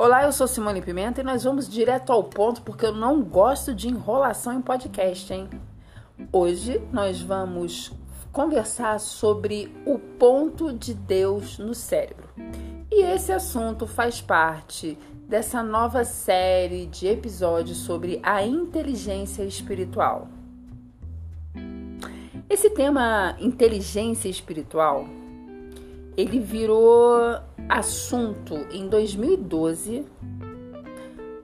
Olá, eu sou Simone Pimenta e nós vamos direto ao ponto porque eu não gosto de enrolação em podcast, hein? Hoje nós vamos conversar sobre o ponto de Deus no cérebro. E esse assunto faz parte dessa nova série de episódios sobre a inteligência espiritual. Esse tema inteligência espiritual ele virou assunto em 2012,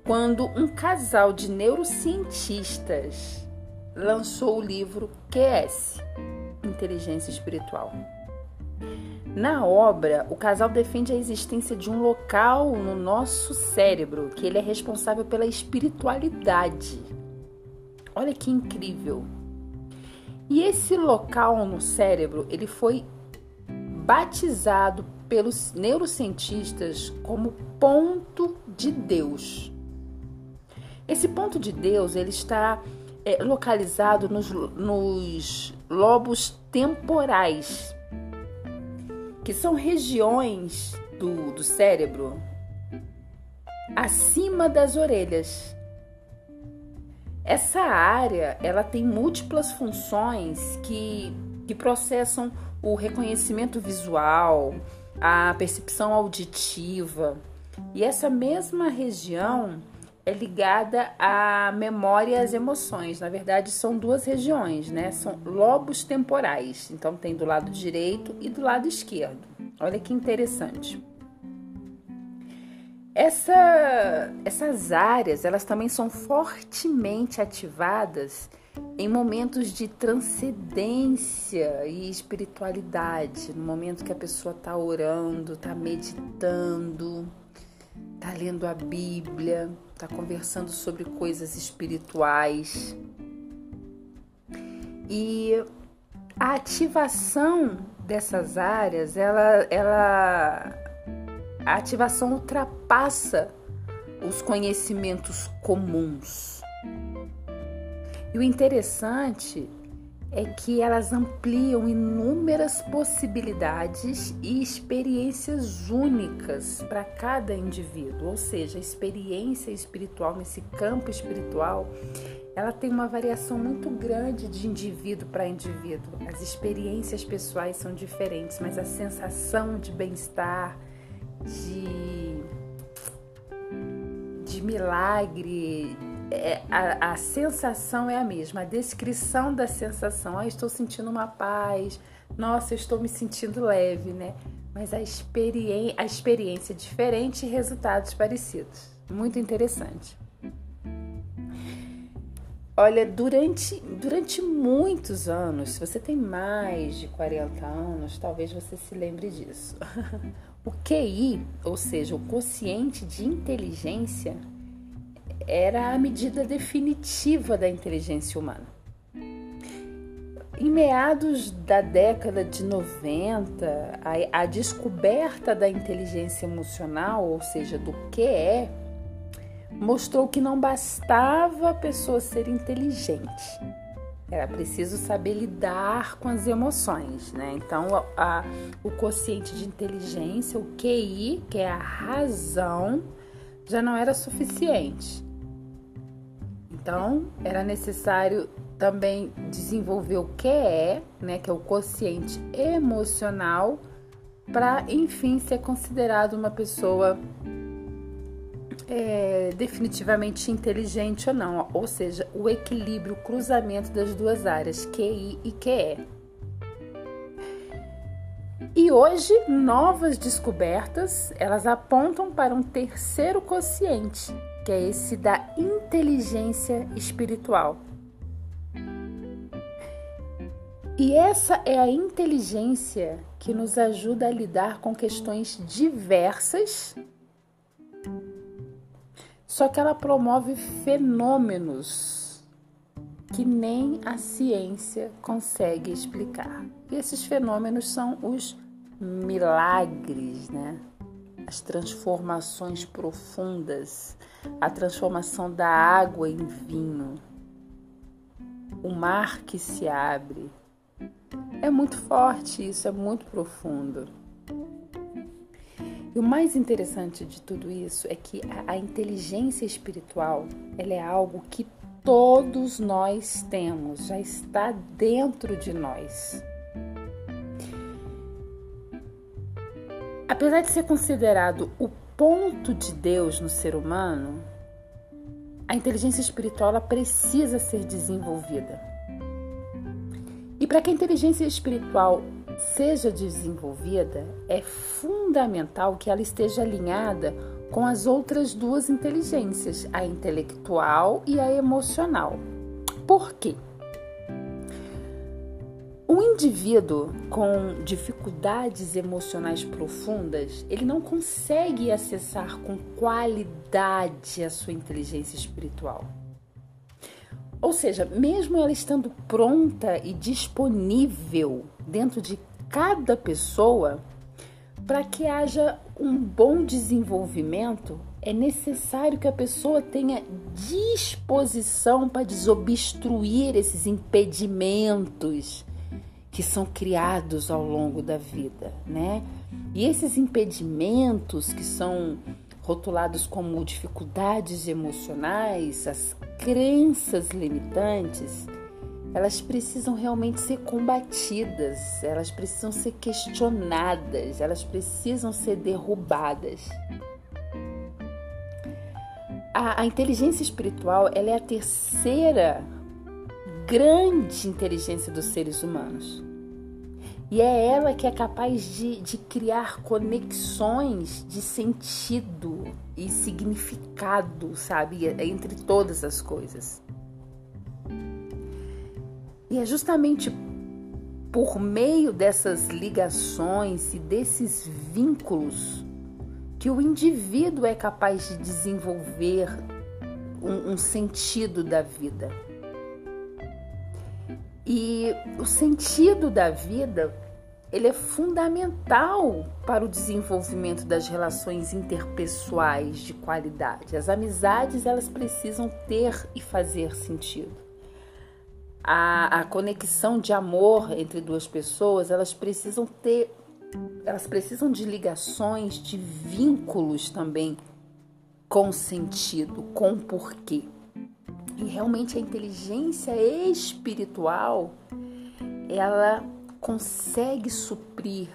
quando um casal de neurocientistas lançou o livro QS Inteligência Espiritual. Na obra, o casal defende a existência de um local no nosso cérebro que ele é responsável pela espiritualidade. Olha que incrível! E esse local no cérebro, ele foi batizado pelos neurocientistas como ponto de Deus. Esse ponto de Deus ele está é, localizado nos, nos lobos temporais, que são regiões do, do cérebro acima das orelhas. Essa área ela tem múltiplas funções que, que processam o reconhecimento visual, a percepção auditiva. E essa mesma região é ligada à memória e às emoções. Na verdade, são duas regiões, né? São lobos temporais. Então, tem do lado direito e do lado esquerdo. Olha que interessante. Essa, essas áreas, elas também são fortemente ativadas em momentos de transcendência e espiritualidade, no momento que a pessoa está orando, está meditando, está lendo a Bíblia, está conversando sobre coisas espirituais. E a ativação dessas áreas, ela, ela, a ativação ultrapassa os conhecimentos comuns e o interessante é que elas ampliam inúmeras possibilidades e experiências únicas para cada indivíduo, ou seja, a experiência espiritual nesse campo espiritual, ela tem uma variação muito grande de indivíduo para indivíduo. As experiências pessoais são diferentes, mas a sensação de bem-estar, de de milagre, é, a, a, sensação é a mesma, a descrição da sensação. Ah, estou sentindo uma paz, nossa, estou me sentindo leve, né? Mas a, experi a experiência é diferente e resultados parecidos. Muito interessante. Olha, durante, durante muitos anos, se você tem mais de 40 anos, talvez você se lembre disso. O QI, ou seja, o quociente de inteligência, era a medida definitiva da inteligência humana. Em meados da década de 90, a, a descoberta da inteligência emocional, ou seja, do que é, mostrou que não bastava a pessoa ser inteligente. Era preciso saber lidar com as emoções, né? Então, a, a, o quociente de inteligência, o QI, que é a razão, já não era suficiente. Então, era necessário também desenvolver o que é, né, que é o quociente emocional, para enfim ser considerado uma pessoa é, definitivamente inteligente ou não, ou seja, o equilíbrio, o cruzamento das duas áreas, QI e QE. E hoje, novas descobertas, elas apontam para um terceiro quociente, que é esse da inteligência espiritual. E essa é a inteligência que nos ajuda a lidar com questões diversas, só que ela promove fenômenos que nem a ciência consegue explicar. E esses fenômenos são os milagres, né? As transformações profundas a transformação da água em vinho, o mar que se abre. É muito forte isso, é muito profundo. E o mais interessante de tudo isso é que a, inteligência espiritual ela é algo que todos nós temos, já está dentro de nós. Apesar de ser considerado o ponto de Deus no ser humano, a inteligência espiritual precisa ser desenvolvida. E para que a inteligência espiritual seja desenvolvida, é fundamental que ela esteja alinhada com as outras duas inteligências, a intelectual e a emocional. Por quê? Um indivíduo com dificuldades emocionais profundas, ele não consegue acessar com qualidade a sua inteligência espiritual. Ou seja, mesmo ela estando pronta e disponível dentro de cada pessoa, para que haja um bom desenvolvimento, é necessário que a pessoa tenha disposição para desobstruir esses impedimentos que são criados ao longo da vida, né? E esses impedimentos que são rotulados como dificuldades emocionais, as crenças limitantes, elas precisam realmente ser combatidas, elas precisam ser questionadas, elas precisam ser derrubadas. A, a inteligência espiritual ela é a terceira grande inteligência dos seres humanos. E é ela que é capaz de, de criar conexões de sentido e significado, sabe, entre todas as coisas. E é justamente por meio dessas ligações e desses vínculos que o indivíduo é capaz de desenvolver um, um sentido da vida. E o sentido da vida, ele é fundamental para o desenvolvimento das relações interpessoais de qualidade. As amizades, elas precisam ter e fazer sentido. A, a conexão de amor entre duas pessoas, elas precisam ter, elas precisam de ligações, de vínculos também com sentido, com porquê. E realmente a inteligência espiritual, ela consegue suprir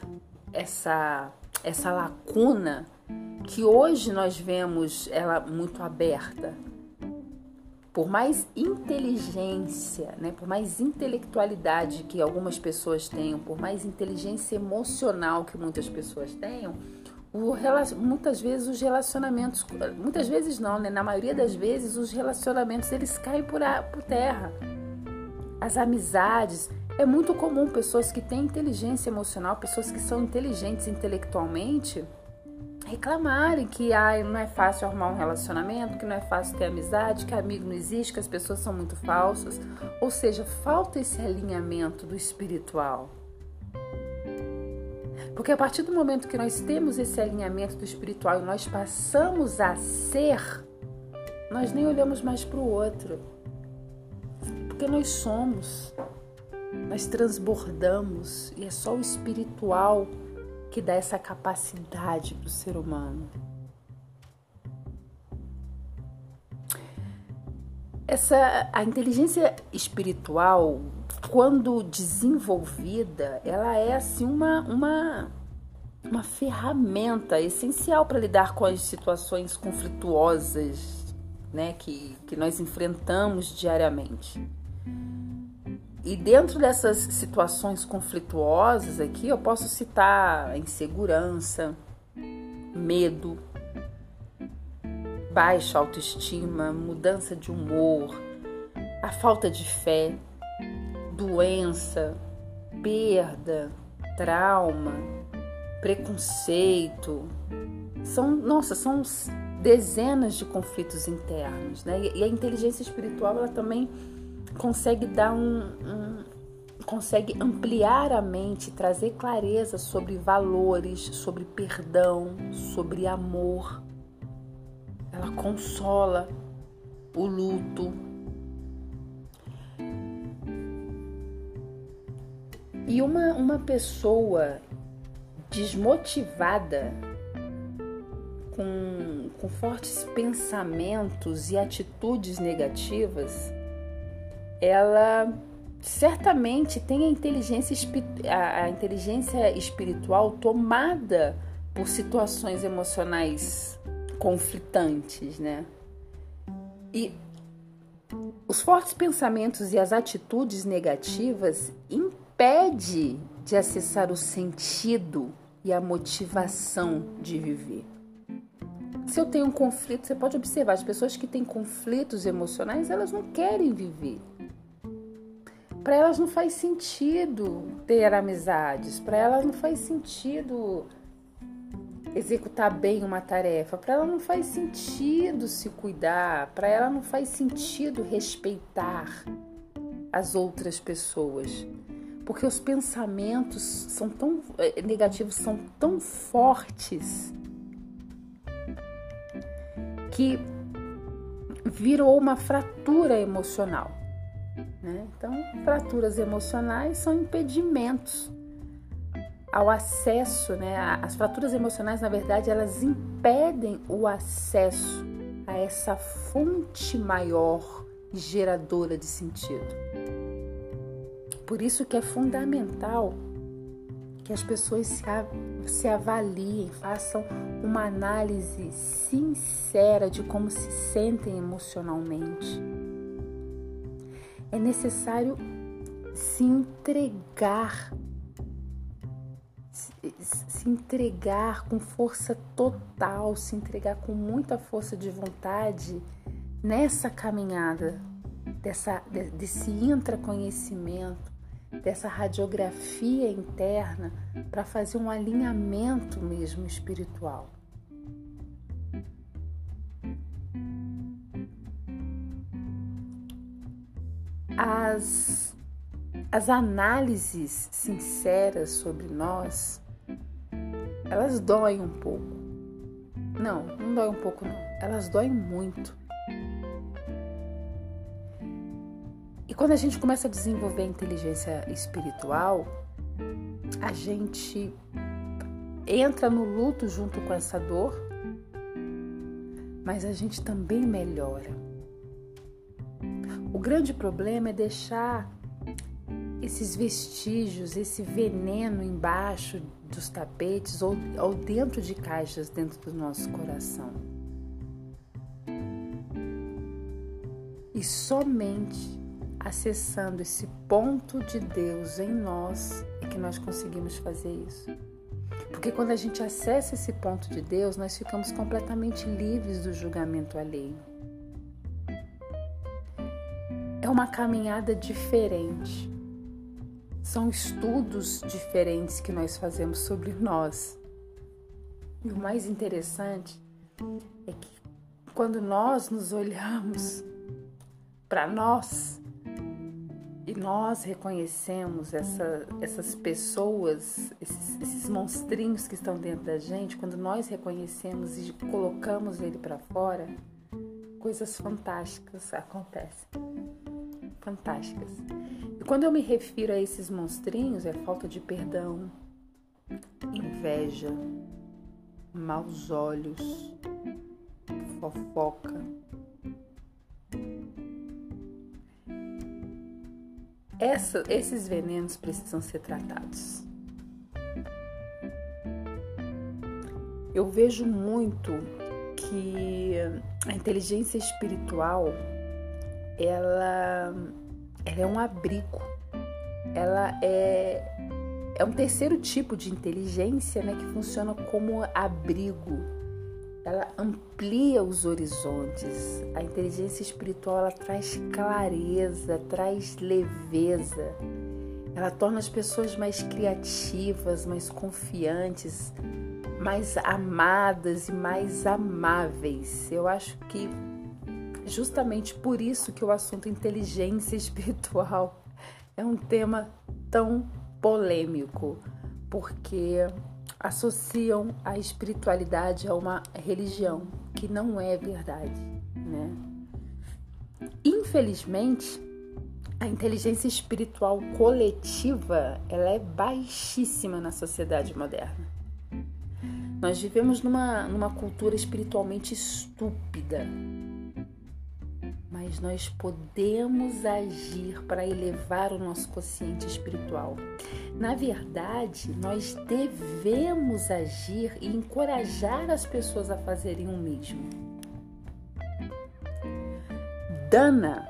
essa essa lacuna que hoje nós vemos ela muito aberta. Por mais inteligência, né, por mais intelectualidade que algumas pessoas tenham, por mais inteligência emocional que muitas pessoas tenham, o, muitas vezes os relacionamentos, muitas vezes não, né? Na maioria das vezes os relacionamentos eles caem por, a, por terra. As amizades, é muito comum pessoas que têm inteligência emocional, pessoas que são inteligentes intelectualmente, reclamarem que ah, não é fácil arrumar um relacionamento, que não é fácil ter amizade, que amigo não existe, que as pessoas são muito falsas. Ou seja, falta esse alinhamento do espiritual. Porque a partir do momento que nós temos esse alinhamento do espiritual e nós passamos a ser, nós nem olhamos mais para o outro. Porque nós somos, nós transbordamos e é só o espiritual que dá essa capacidade para o ser humano. Essa a inteligência espiritual quando desenvolvida, ela é assim uma, uma, uma ferramenta essencial para lidar com as situações conflituosas né, que, que nós enfrentamos diariamente. E dentro dessas situações conflituosas aqui, eu posso citar insegurança, medo, baixa autoestima, mudança de humor, a falta de fé, doença, perda, trauma, preconceito. São, nossa, são dezenas de conflitos internos, né? E a inteligência espiritual ela também consegue dar um, um consegue ampliar a mente, trazer clareza sobre valores, sobre perdão, sobre amor. Ela consola o luto, E uma, uma pessoa desmotivada, com, com fortes pensamentos e atitudes negativas, ela certamente tem a inteligência, a, inteligência espiritual tomada por situações emocionais conflitantes, né? E os fortes pensamentos e as atitudes negativas de acessar o sentido e a motivação de viver. Se eu tenho um conflito, você pode observar, as pessoas que têm conflitos emocionais, elas não querem viver. Para elas não faz sentido ter amizades, para elas não faz sentido executar bem uma tarefa, para ela não faz sentido se cuidar, para ela não faz sentido respeitar as outras pessoas. Porque os pensamentos são tão eh, negativos, são tão fortes que virou uma fratura emocional. Né? Então, fraturas emocionais são impedimentos ao acesso, né? As fraturas emocionais, na verdade, elas impedem o acesso a essa fonte maior geradora de sentido. Por isso que é fundamental que as pessoas se, se avaliem, façam uma análise sincera de como se sentem emocionalmente. É necessário se entregar se entregar com força total, se entregar com muita força de vontade nessa caminhada dessa, desse intraconhecimento, dessa radiografia interna para fazer um alinhamento mesmo espiritual. As as análises sinceras sobre nós, elas doem um pouco. Não, não dói um pouco não. Elas doem muito. E quando a gente começa a desenvolver a inteligência espiritual, a gente entra no luto junto com essa dor, mas a gente também melhora. O grande problema é deixar esses vestígios, esse veneno embaixo dos tapetes ou, ou dentro de caixas dentro do nosso coração. E somente acessando esse ponto de Deus em nós é que nós conseguimos fazer isso. Porque quando a gente acessa esse ponto de Deus, nós ficamos completamente livres do julgamento alheio. É uma caminhada diferente. São estudos diferentes que nós fazemos sobre nós. E o mais interessante é que quando nós nos olhamos para nós e nós reconhecemos essa, essas pessoas, esses, esses monstrinhos que estão dentro da gente, quando nós reconhecemos e colocamos ele para fora, coisas fantásticas acontecem. Fantásticas. E quando eu me refiro a esses monstrinhos, é falta de perdão, inveja, maus olhos, fofoca. Essa, esses venenos precisam ser tratados. Eu vejo muito que a inteligência espiritual ela ela é um abrigo. Ela é, é um terceiro tipo de inteligência né, que funciona como abrigo. Ela amplia os horizontes. A inteligência espiritual ela traz clareza, traz leveza. Ela torna as pessoas mais criativas, mais confiantes, mais amadas e mais amáveis. Eu acho que justamente por isso que o assunto inteligência espiritual é um tema tão polêmico, porque associam a espiritualidade a uma religião que não é verdade, né? Infelizmente, a inteligência espiritual coletiva ela é baixíssima na sociedade moderna. Nós vivemos numa, numa cultura espiritualmente estúpida, nós podemos agir para elevar o nosso consciente espiritual. Na verdade, nós devemos agir e encorajar as pessoas a fazerem o mesmo. Dana,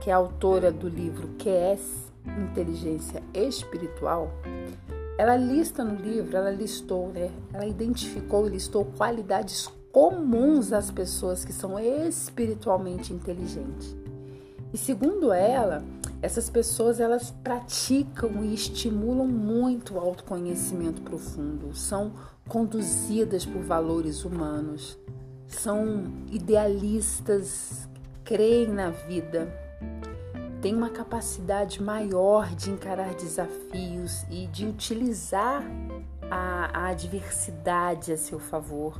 que é autora do livro QS Inteligência Espiritual, ela lista no livro, ela listou, né? Ela identificou e listou qualidades comuns às pessoas que são espiritualmente inteligentes. E segundo ela, essas pessoas elas praticam e estimulam muito o autoconhecimento profundo, são conduzidas por valores humanos, são idealistas, creem na vida, têm uma capacidade maior de encarar desafios e de utilizar a, a adversidade a seu favor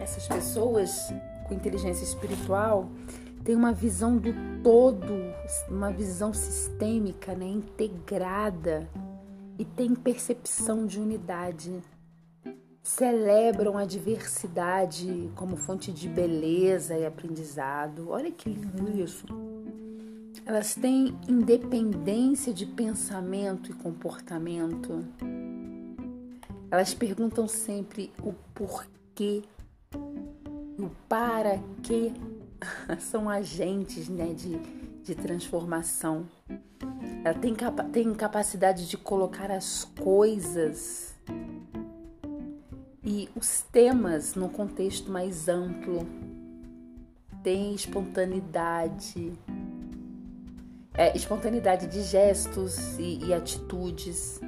essas pessoas com inteligência espiritual têm uma visão do todo, uma visão sistêmica, né, integrada e têm percepção de unidade. Celebram a diversidade como fonte de beleza e aprendizado. Olha que lindo isso. Elas têm independência de pensamento e comportamento. Elas perguntam sempre o porquê o para que são agentes né, de, de transformação. Ela tem, capa tem capacidade de colocar as coisas e os temas no contexto mais amplo. Tem espontaneidade, é, espontaneidade de gestos e, e atitudes.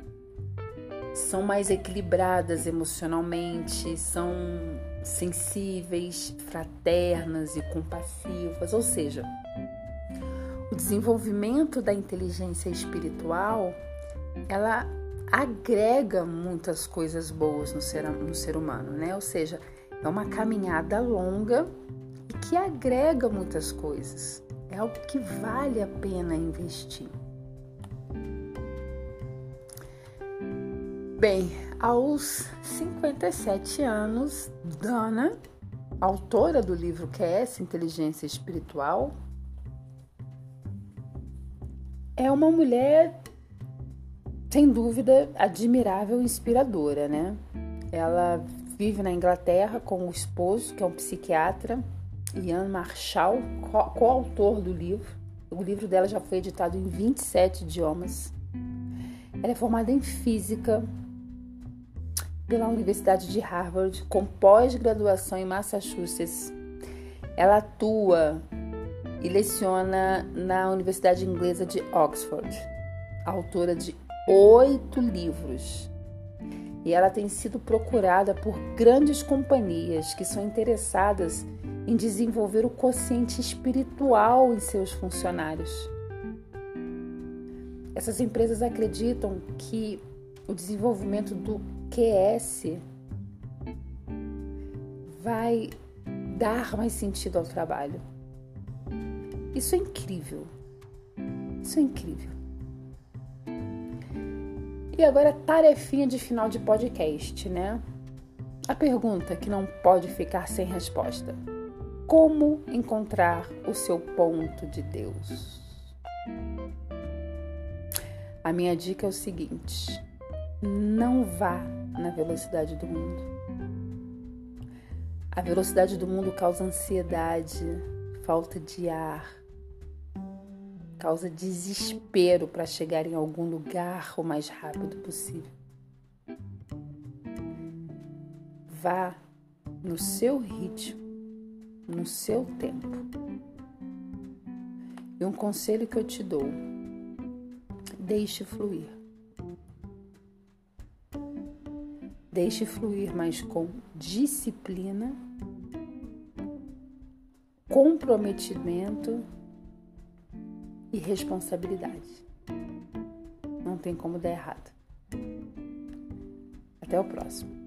São mais equilibradas emocionalmente, são sensíveis, fraternas e compassivas, ou seja, o desenvolvimento da inteligência espiritual, ela agrega muitas coisas boas no ser, no ser humano, né? Ou seja, é uma caminhada longa e que agrega muitas coisas. É algo que vale a pena investir. Bem, aos 57 anos, Dana, autora do livro QS Inteligência Espiritual, é uma mulher, sem dúvida, admirável e inspiradora, né? Ela vive na Inglaterra com o esposo, que é um psiquiatra, Ian Marshall, coautor do livro. O livro dela já foi editado em 27 idiomas. Ela é formada em física, pela Universidade de Harvard, com pós-graduação em Massachusetts. Ela atua e leciona na Universidade Inglesa de Oxford, autora de oito livros. E ela tem sido procurada por grandes companhias que são interessadas em desenvolver o consciente espiritual em seus funcionários. Essas empresas acreditam que o desenvolvimento do QS vai dar mais sentido ao trabalho. Isso é incrível. Isso é incrível. E agora, tarefinha de final de podcast, né? A pergunta que não pode ficar sem resposta: Como encontrar o seu ponto de Deus? A minha dica é o seguinte não vá na velocidade do mundo. A velocidade do mundo causa ansiedade, falta de ar, causa desespero para chegar em algum lugar o mais rápido possível. Vá no seu ritmo, no seu tempo. E um conselho que eu te dou: deixe fluir. Deixe fluir, mas com disciplina, comprometimento e responsabilidade. Não tem como dar errado. Até o próximo.